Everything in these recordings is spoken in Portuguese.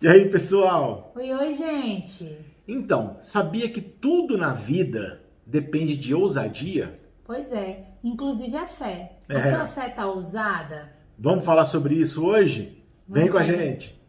E aí, pessoal? Oi, oi, gente. Então, sabia que tudo na vida depende de ousadia? Pois é, inclusive a fé. A É. sua fé tá ousada? Vamos falar sobre isso hoje? Vem Vamos com a lá. gente.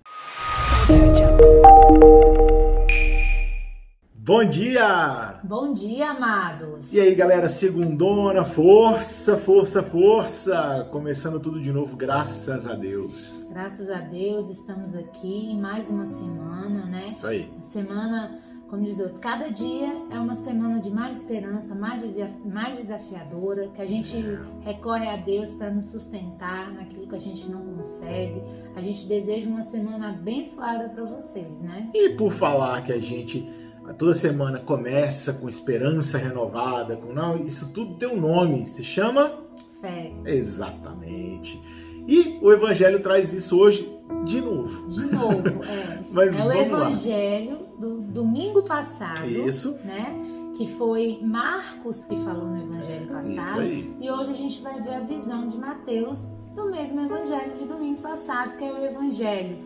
Bom dia! Bom dia, amados. E aí, galera, segundona, força, força, força! Começando tudo de novo, graças a Deus. Graças a Deus estamos aqui em mais uma semana, né? Isso aí. Uma semana, como diz outro, cada dia é uma semana de mais esperança, mais, desaf- mais desafiadora, que a gente recorre a Deus para nos sustentar naquilo que a gente não consegue. A gente deseja uma semana abençoada para vocês, né? E por falar que a gente toda semana começa com esperança renovada, com não, isso tudo tem um nome, se chama Fé. exatamente. E o evangelho traz isso hoje de novo. De novo, é. Mas é o vamos lá. evangelho do domingo passado, Isso. né? Que foi Marcos que falou no evangelho Isso passado. aí. E hoje a gente vai ver a visão de Mateus do mesmo evangelho de domingo passado, que é o evangelho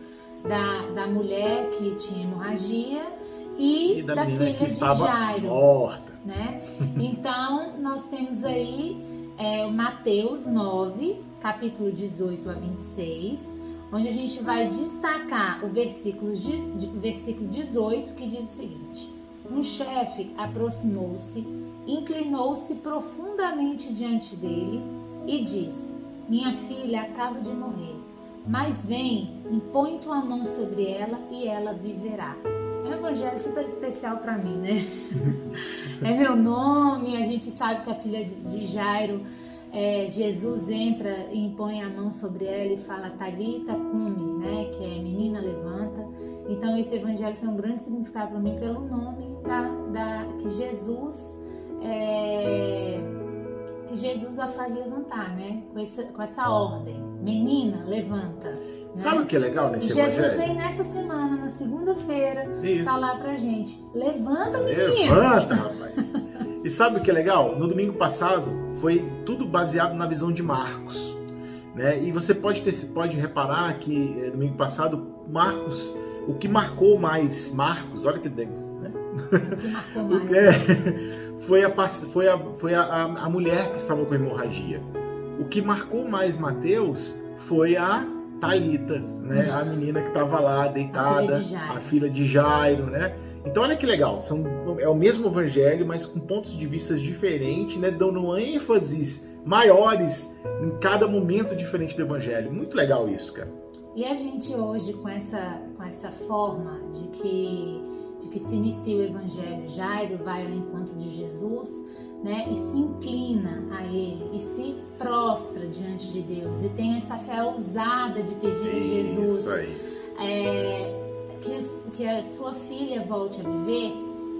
da, da mulher que tinha hemorragia e, E da, filha de Jairo, morta. né? Então, nós temos aí é, o Mateus 9, capítulo 18 a 26, onde a gente vai destacar o versículo, de, versículo 18, que diz o seguinte: Um chefe aproximou-se, inclinou-se profundamente diante dele e disse: Minha filha acaba de morrer, mas vem, impõe tua mão sobre ela e ela viverá. Um evangelho super especial para mim, né? é meu nome, a gente sabe que a filha de- Jairo, é, Jesus entra e impõe a mão sobre ela e fala Talita cumi, né? Que é menina levanta. Então esse evangelho tem um grande significado para mim pelo nome da, da- que Jesus é, que Jesus a faz levantar, né? Com essa, com essa ordem, menina levanta. Sabe o que é legal nesse Jesus evangelho? vem nessa semana, na segunda-feira, falar pra gente: levanta, menino! Levanta, rapaz. E sabe o que é legal? No domingo passado foi tudo baseado na visão de Marcos. Né? E você pode, ter, pode reparar que eh, domingo passado, Marcos, o que marcou mais Marcos, olha que né? O que marcou mais? é- foi, a, foi, a, foi a, a, a mulher que estava com hemorragia. O que marcou mais Mateus foi a Talita, né? A menina que estava lá deitada, A filha de Jairo. a filha de Jairo, né? Então olha que legal, são, é o mesmo evangelho, mas com pontos de vista diferentes, né? Dando ênfases maiores em cada momento diferente do evangelho. Muito legal isso, cara. E a gente hoje, com essa, com essa forma de que, de que se inicia o evangelho, Jairo vai ao encontro de Jesus, né? E se inclina a ele, e se prostra diante de Deus, e tem essa fé ousada de pedir a Jesus é, que, que a sua filha volte a viver,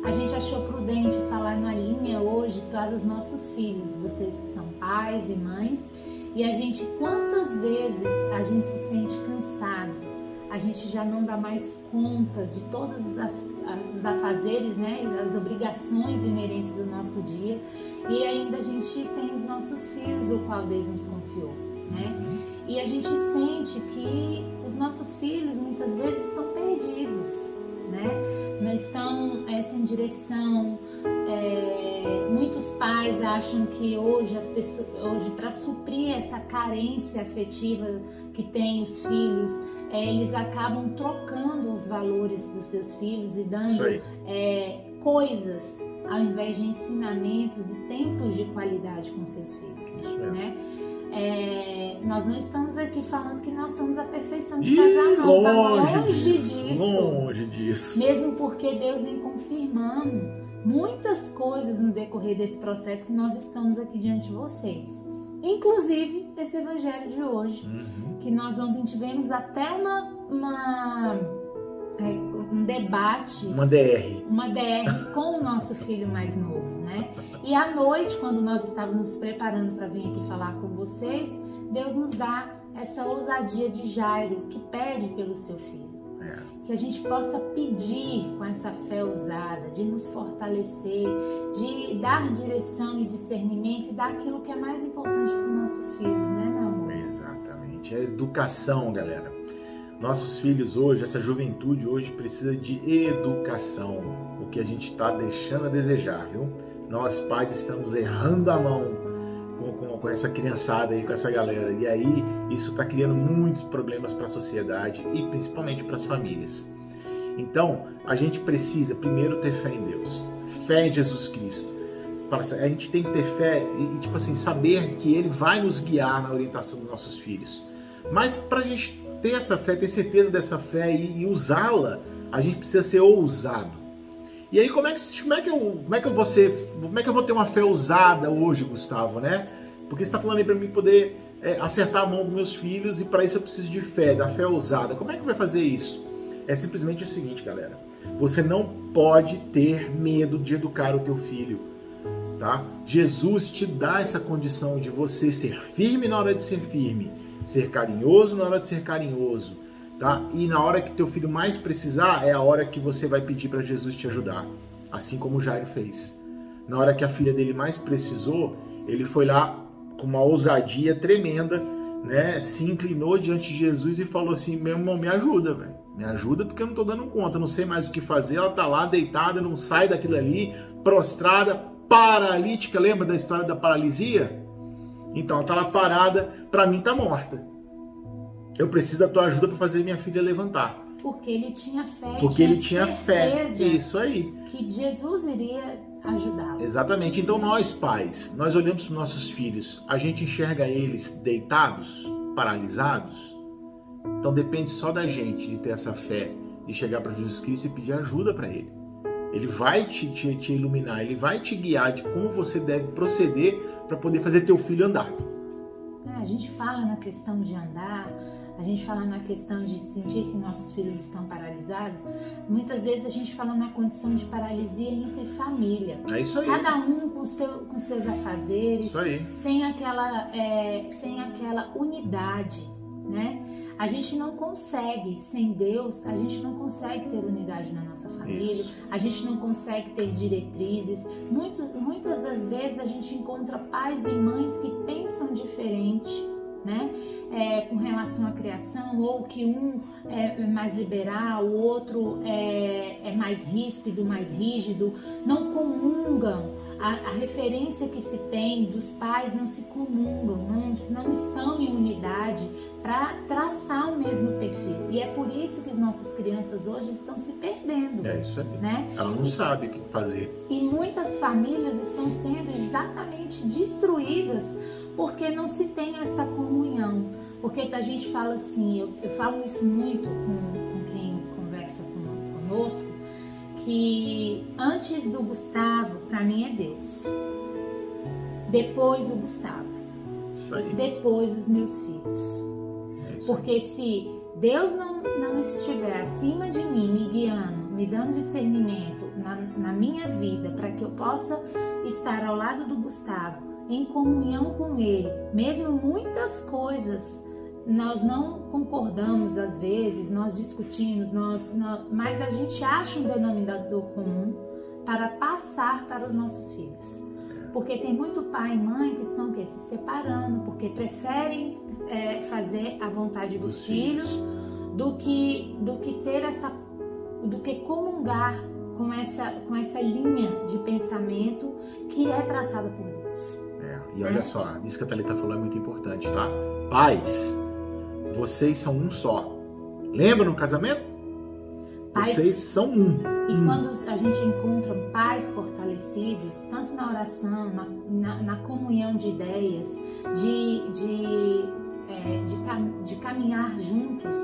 a gente achou prudente falar na linha hoje para os nossos filhos, vocês que são pais e mães, e a gente, quantas vezes a gente se sente cansado, a gente já não dá mais conta de todos os afazeres, né, as obrigações inerentes do nosso dia, e ainda a gente tem os nossos filhos, o qual Deus nos confiou, né? E a gente sente que os nossos filhos muitas vezes estão perdidos, né? Não estão é, sem direção. É, muitos pais acham que hoje as pessoas, hoje para suprir essa carência afetiva que tem os filhos, é, eles acabam trocando os valores dos seus filhos e dando é, coisas ao invés de ensinamentos e tempos de qualidade com seus filhos, Isso né? É, nós não estamos aqui falando que nós somos a perfeição de casar, não. Tá longe longe disso, disso. Longe disso. Mesmo porque Deus vem confirmando muitas coisas no decorrer desse processo que nós estamos aqui diante de vocês. Inclusive esse evangelho de hoje Uhum. que nós ontem tivemos até uma, uma é, um debate, Uma DR. uma DR com o nosso filho mais novo, né? E à noite, quando nós estávamos nos preparando para vir aqui falar com vocês, Deus nos dá essa ousadia de Jairo que pede pelo seu filho. Que a gente possa pedir com essa fé ousada, de nos fortalecer, de dar direção e discernimento e dar aquilo que é mais importante para os nossos filhos, né, meu amor? Exatamente. É educação, galera. Nossos filhos hoje, essa juventude hoje precisa de educação, o que a gente está deixando a desejar, viu? Nós pais estamos errando a mão com, com, com essa criançada aí, com essa galera. E aí isso está criando muitos problemas para a sociedade e principalmente para as famílias. Então a gente precisa primeiro ter fé em Deus, fé em Jesus Cristo. A gente tem que ter fé e, tipo assim, saber que Ele vai nos guiar na orientação dos nossos filhos. Mas para a gente ter essa fé, ter certeza dessa fé e, e usá-la, a gente precisa ser ousado. E aí como é que, como é que eu, como é que eu vou ser, como é que eu vou ter uma fé ousada hoje, Gustavo, né? Porque você está falando aí para mim poder é, acertar a mão dos meus filhos e para isso eu preciso de fé, da fé ousada. Como é que vai fazer isso? É simplesmente o seguinte, galera. Você não pode ter medo de educar o teu filho, tá? Jesus te dá essa condição de você ser firme na hora de ser firme, ser carinhoso na hora de ser carinhoso, tá? E na hora que teu filho mais precisar, é a hora que você vai pedir para Jesus te ajudar, assim como Jairo fez. Na hora que a filha dele mais precisou, ele foi lá com uma ousadia tremenda, né? Se inclinou diante de Jesus e falou assim: "Meu irmão, me ajuda, velho. Me ajuda porque eu não tô dando conta, não sei mais o que fazer". Ela tá lá deitada, não sai daquilo ali, prostrada, paralítica. Lembra da história da paralisia? Então, ela tá lá parada, para mim tá morta. Eu preciso da tua ajuda para fazer minha filha levantar. Porque ele tinha fé. Porque tinha ele tinha fé. Isso aí. Que Jesus iria ajudá-lo. Exatamente. Então nós pais, nós olhamos para nossos filhos, a gente enxerga eles deitados, paralisados. Então depende só da gente de ter essa fé, de chegar para Jesus Cristo e pedir ajuda para ele. Ele vai te, te, te, iluminar, ele vai te guiar de como você deve proceder para poder fazer teu filho andar. É, a gente fala na questão de andar, a gente fala na questão de sentir que nossos filhos estão paralisados, muitas vezes a gente fala na condição de paralisia entre família. É isso aí. Cada um com, seu, com seus afazeres, isso aí. sem aquela, é, sem aquela unidade, né? A gente não consegue, sem Deus, a gente não consegue ter unidade na nossa família, Isso. a gente não consegue ter diretrizes. Muitos, muitas das vezes a gente encontra pais e mães que pensam diferente né? É, com relação à criação, ou que um é mais liberal, o outro é, é mais ríspido, mais rígido, não comungam. A, a, referência que se tem dos pais não se comungam, não, não estão em unidade para traçar o mesmo perfil. E é por isso que as nossas crianças hoje estão se perdendo. É isso aí. Né? Ela não e, sabe o que fazer. E muitas famílias estão sendo exatamente destruídas porque não se tem essa comunhão. Porque a gente fala assim, eu, eu falo isso muito com, com quem conversa com, conosco, que antes do Gustavo, para mim é Deus. Depois o Gustavo. Depois os meus filhos. É porque se Deus não, não estiver acima de mim, me guiando, me dando discernimento na, na minha vida, para que eu possa estar ao lado do Gustavo, em comunhão com Ele, mesmo muitas coisas nós não concordamos às vezes, nós discutimos, nós, nós, mas a gente acha um denominador comum para passar para os nossos filhos. Porque tem muito pai e mãe que estão que, se separando, porque preferem é, fazer a vontade dos, dos filhos, filhos do que, do que ter essa, do que comungar com essa, com essa linha de pensamento que é traçada por Deus. E olha só, isso que a Thalita falou é muito importante, tá? Pais, vocês são um só. Lembra no casamento? Pais, vocês são um. E um. quando a gente encontra pais fortalecidos, tanto na oração, na, na, na comunhão de ideias, de, de, é, de, de caminhar juntos,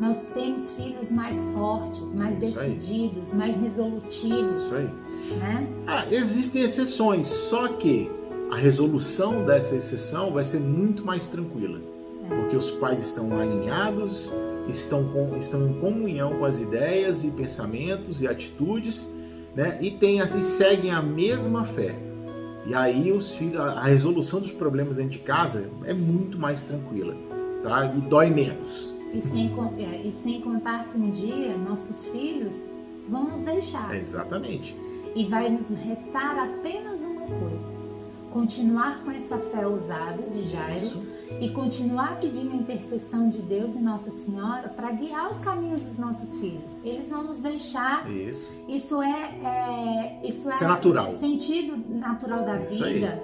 nós temos filhos mais fortes, mais Isso decididos, aí. mais resolutivos. Isso aí. Né? Ah, existem exceções, só que a resolução dessa exceção vai ser muito mais tranquila, é. porque os pais estão alinhados, estão, com, estão em comunhão com as ideias e pensamentos e atitudes, né? E, tem, e seguem a mesma fé. E aí os filhos, a resolução dos problemas dentro de casa é muito mais tranquila, tá? E dói menos. E sem, é, e sem contar que um dia nossos filhos vão nos deixar. Exatamente. E vai nos restar apenas uma coisa: continuar com essa fé ousada de Jairo Isso. e continuar pedindo a intercessão de Deus e Nossa Senhora para guiar os caminhos dos nossos filhos. Eles vão nos deixar. Isso. Isso é, é- isso é, Isso é natural. sentido natural da Isso aí. vida,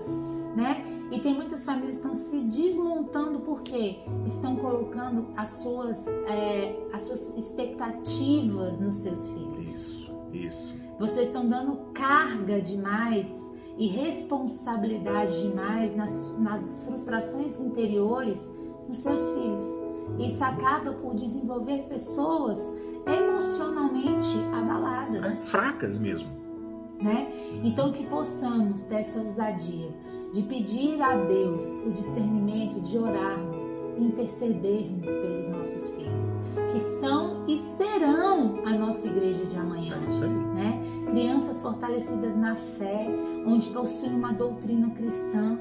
né? E tem muitas famílias que estão se desmontando porque estão colocando as suas, é, as suas expectativas nos seus filhos. Isso. Isso. Vocês estão dando carga demais e responsabilidade demais nas, nas frustrações interiores nos seus filhos. Isso acaba por desenvolver pessoas emocionalmente abaladas É, fracas mesmo. né? Então que possamos ter essa ousadia de pedir a Deus o discernimento de orarmos, intercedermos pelos nossos filhos, que são e serão a nossa igreja de amanhã, É isso aí. né? Crianças fortalecidas na fé, onde possuem uma doutrina cristã,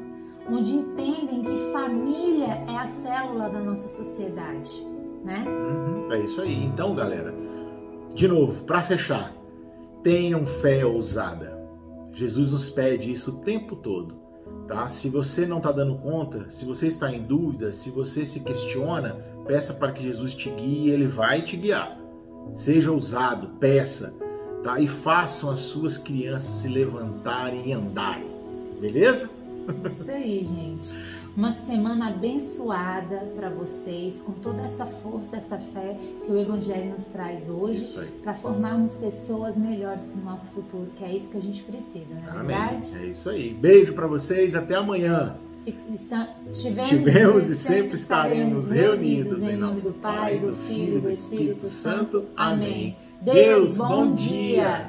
onde entendem que família é a célula da nossa sociedade, né? Uhum, é isso aí. Então, galera, de novo, para fechar, tenham fé ousada. Jesus nos pede isso o tempo todo, tá? Se você não está dando conta, se você está em dúvida, se você se questiona, peça para que Jesus te guie, ele vai te guiar. Seja ousado, peça, tá? E façam as suas crianças se levantarem e andarem. Beleza? Isso aí, gente. Uma semana abençoada para vocês, com toda essa força, essa fé que o Evangelho nos traz hoje, para formarmos pessoas melhores para o nosso futuro, que é isso que a gente precisa, não é Amém. verdade? É isso aí. Beijo para vocês, até amanhã. Está- Tivemos, Estivemos e sempre estaremos reunidos em nome do Pai, do Filho e do Espírito Santo. Amém. Deus, bom dia.